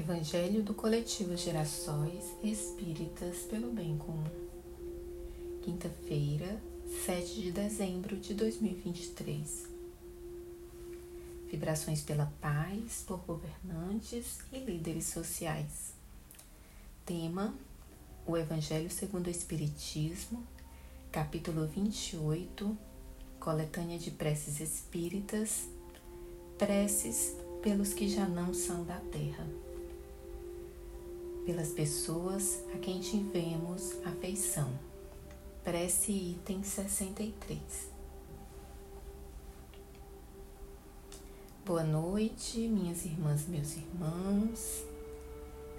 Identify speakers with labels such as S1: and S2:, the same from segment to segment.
S1: Evangelho do Coletivo Gerações Espíritas pelo Bem Comum. Quinta-feira, 7 de dezembro de 2023. Vibrações pela paz por governantes e líderes sociais. Tema: O Evangelho segundo o Espiritismo, capítulo 28, coletânea de preces espíritas, preces pelos que já não são da terra pelas pessoas a quem tivemos afeição. Prece item 63. Boa noite, minhas irmãs meus irmãos.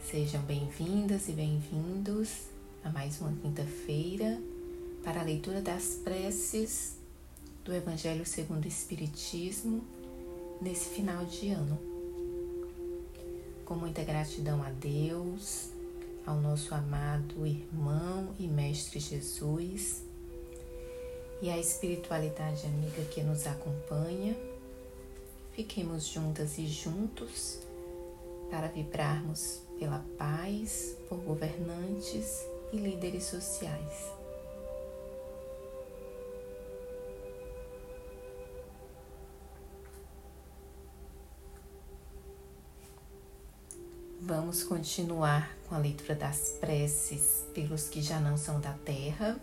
S1: Sejam bem-vindas e bem-vindos a mais uma quinta-feira para a leitura das preces do Evangelho segundo o Espiritismo nesse final de ano com muita gratidão a Deus, ao nosso amado irmão e mestre Jesus e à espiritualidade amiga que nos acompanha. Fiquemos juntas e juntos para vibrarmos pela paz, por governantes e líderes sociais. Vamos continuar com a leitura das preces pelos que já não são da terra.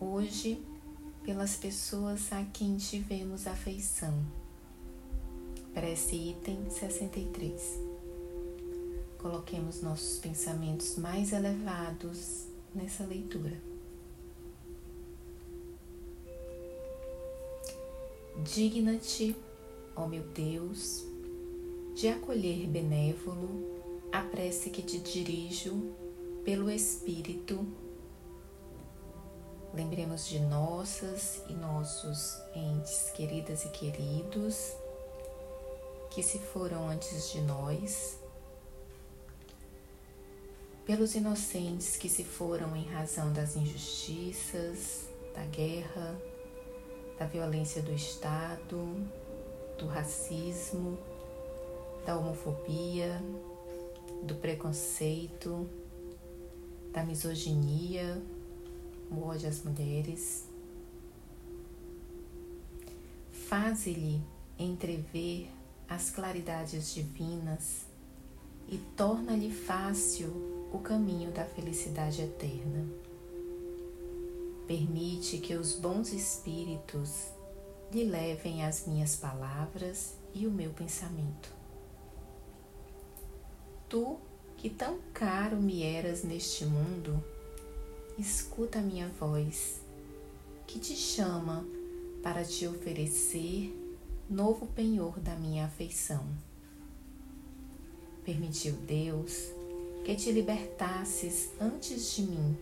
S1: Hoje, pelas pessoas a quem tivemos afeição. Prece item 63. Coloquemos nossos pensamentos mais elevados nessa leitura. Digna-te, ó meu Deus, de acolher benévolo a prece que te dirijo pelo Espírito. Lembremos de nossas e nossos entes queridas e queridos que se foram antes de nós, pelos inocentes que se foram em razão das injustiças, da guerra, da violência do Estado, do racismo da homofobia, do preconceito, da misoginia, o ódio às mulheres. Faze-lhe entrever as claridades divinas e torna-lhe fácil o caminho da felicidade eterna. Permite que os bons espíritos lhe levem as minhas palavras e o meu pensamento Tu, que tão caro me eras neste mundo, escuta a minha voz, que te chama para te oferecer novo penhor da minha afeição. Permitiu Deus que te libertasses antes de mim,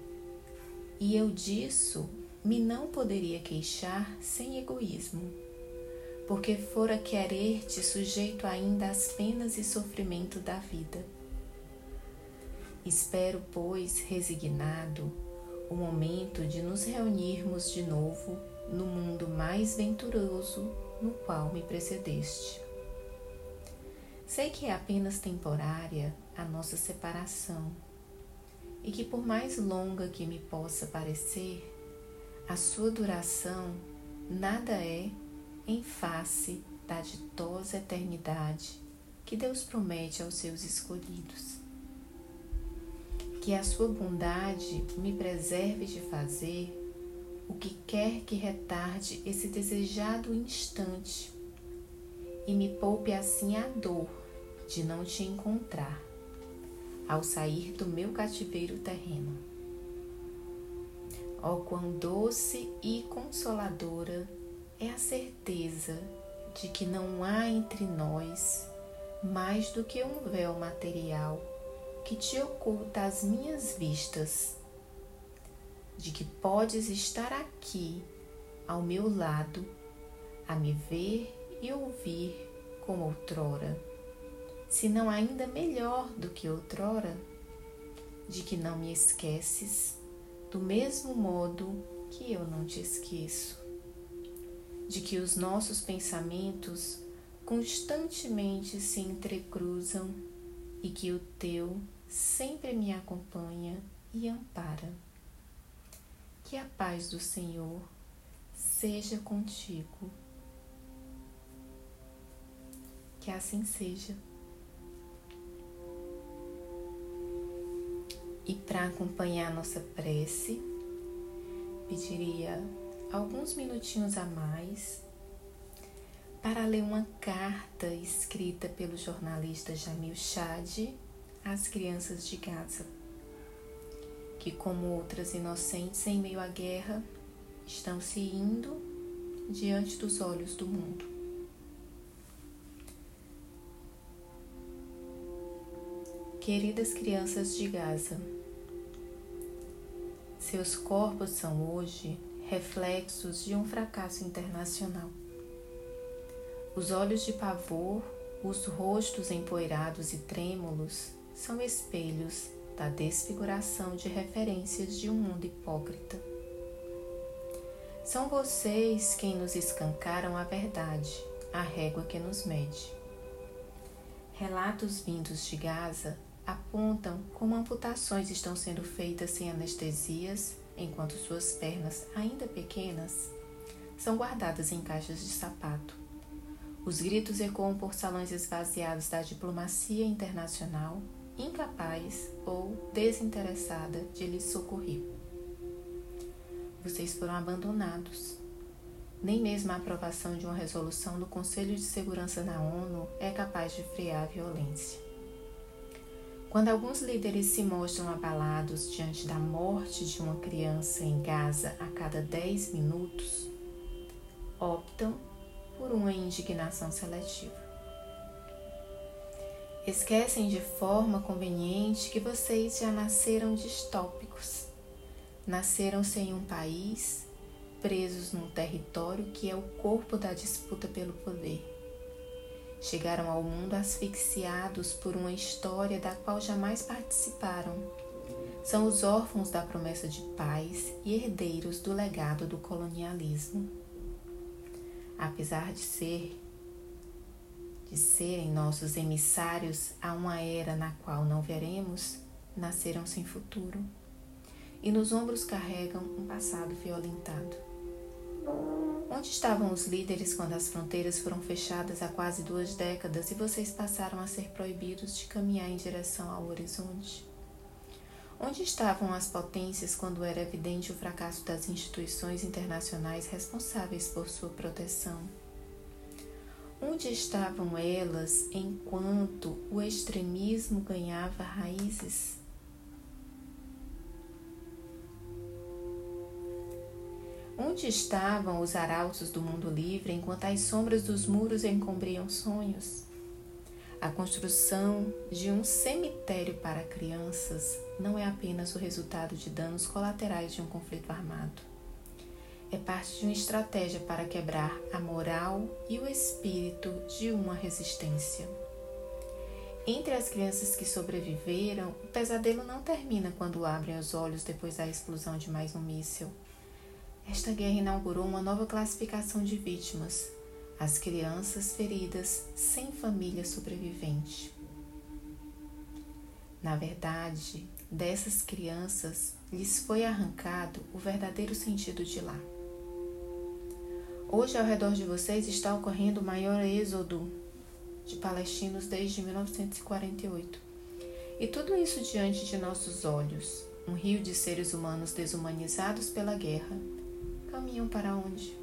S1: e eu disso me não poderia queixar sem egoísmo, porque fora querer-te sujeito ainda às penas e sofrimento da vida Espero, pois, resignado, o momento de nos reunirmos de novo no mundo mais venturoso no qual me precedeste. Sei que é apenas temporária a nossa separação e que, por mais longa que me possa parecer, a sua duração nada é em face da ditosa eternidade que Deus promete aos seus escolhidos que a sua bondade me preserve de fazer o que quer que retarde esse desejado instante e me poupe assim a dor de não te encontrar ao sair do meu cativeiro terreno. Ó oh, quão doce e consoladora é a certeza de que não há entre nós mais do que um véu material que te oculta as minhas vistas, de que podes estar aqui ao meu lado, a me ver e ouvir como outrora, se não ainda melhor do que outrora, de que não me esqueces do mesmo modo que eu não te esqueço, de que os nossos pensamentos constantemente se entrecruzam e que o teu sempre me acompanha e ampara. Que a paz do Senhor seja contigo. Que assim seja. E para acompanhar nossa prece, pediria alguns minutinhos a mais para ler uma carta escrita pelo jornalista Jamil Chad às crianças de Gaza, que, como outras inocentes em meio à guerra, estão se indo diante dos olhos do mundo. Queridas crianças de Gaza, seus corpos são hoje reflexos de um fracasso internacional. Os olhos de pavor, os rostos empoeirados e trêmulos são espelhos da desfiguração de referências de um mundo hipócrita. São vocês quem nos escancaram a verdade, a régua que nos mede. Relatos vindos de Gaza apontam como amputações estão sendo feitas sem anestesias, enquanto suas pernas, ainda pequenas, são guardadas em caixas de sapato. Os gritos ecoam por salões esvaziados da diplomacia internacional, incapaz ou desinteressada de lhes socorrer. Vocês foram abandonados. Nem mesmo a aprovação de uma resolução do Conselho de Segurança na ONU é capaz de frear a violência. Quando alguns líderes se mostram abalados diante da morte de uma criança em Gaza a cada 10 minutos, optam por uma indignação seletiva. Esquecem de forma conveniente que vocês já nasceram distópicos. Nasceram sem um país, presos num território que é o corpo da disputa pelo poder Chegaram ao mundo asfixiados por uma história da qual jamais participaram. São os órfãos da promessa de paz e herdeiros do legado do colonialismo. Apesar de ser de serem nossos emissários a uma era na qual não veremos, nasceram sem futuro e nos ombros carregam um passado violentado. Onde estavam os líderes quando as fronteiras foram fechadas há quase duas décadas e vocês passaram a ser proibidos de caminhar em direção ao horizonte? Onde estavam as potências quando era evidente o fracasso das instituições internacionais responsáveis por sua proteção? Onde estavam elas enquanto o extremismo ganhava raízes? Onde estavam os arautos do mundo livre enquanto as sombras dos muros encobriam sonhos? A construção de um cemitério para crianças não é apenas o resultado de danos colaterais de um conflito armado. É parte de uma estratégia para quebrar a moral e o espírito de uma resistência. Entre as crianças que sobreviveram, o pesadelo não termina quando abrem os olhos depois da explosão de mais um míssil. Esta guerra inaugurou uma nova classificação de vítimas: as crianças feridas sem família sobrevivente. Na verdade, dessas crianças lhes foi arrancado o verdadeiro sentido de lá. Hoje, ao redor de vocês, está ocorrendo o maior êxodo de palestinos desde 1948. E tudo isso diante de nossos olhos um rio de seres humanos desumanizados pela guerra caminham para onde?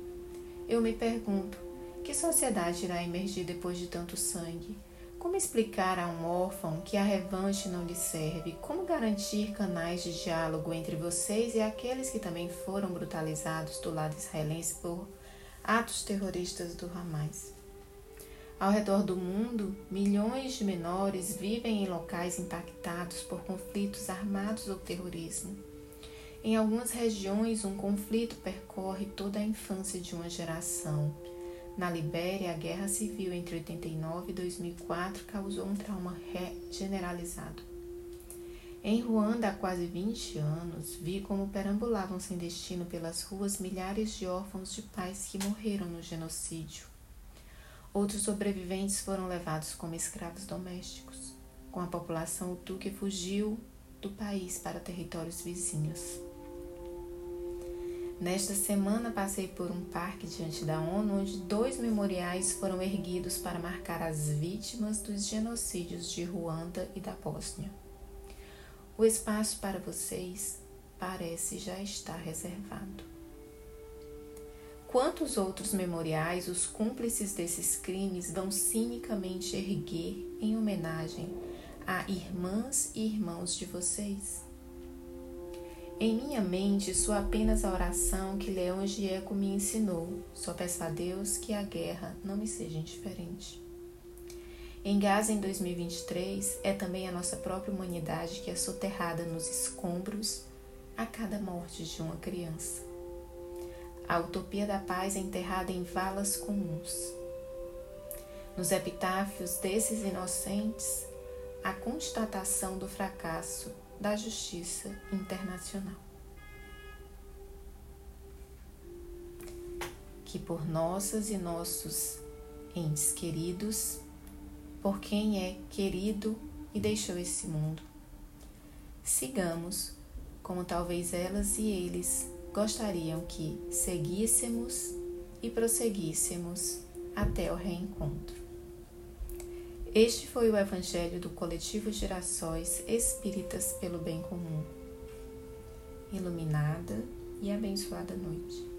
S1: Eu me pergunto: que sociedade irá emergir depois de tanto sangue? Como explicar a um órfão que a revanche não lhe serve? Como garantir canais de diálogo entre vocês e aqueles que também foram brutalizados do lado israelense por atos terroristas do Hamas? Ao redor do mundo, milhões de menores vivem em locais impactados por conflitos armados ou terrorismo. Em algumas regiões, um conflito percorre toda a infância de uma geração. Na Libéria, a guerra civil entre 89 e 2004 causou um trauma generalizado. Em Ruanda, há quase 20 anos, vi como perambulavam sem destino pelas ruas milhares de órfãos de pais que morreram no genocídio. Outros sobreviventes foram levados como escravos domésticos. com a população Hutu que fugiu do país para territórios vizinhos. Nesta semana passei por um parque diante da ONU onde dois memoriais foram erguidos para marcar as vítimas dos genocídios de Ruanda e da Bósnia. O espaço para vocês parece já estar reservado. Quantos outros memoriais os cúmplices desses crimes vão cinicamente erguer em homenagem a irmãs e irmãos de vocês? Em minha mente soa apenas a oração que Leão Gieco me ensinou. Só peço a Deus que a guerra não me seja indiferente. Em Gaza, em 2023, é também a nossa própria humanidade que é soterrada nos escombros a cada morte de uma criança. A utopia da paz é enterrada em valas comuns. Nos epitáfios desses inocentes, a constatação do fracasso da justiça internacional. Que por nossas e nossos entes queridos, por quem é querido e deixou esse mundo, sigamos como talvez elas e eles gostariam que seguíssemos e prosseguíssemos até o reencontro. Este foi o Evangelho do Coletivo Gerações Espíritas pelo Bem Comum. Iluminada e abençoada noite.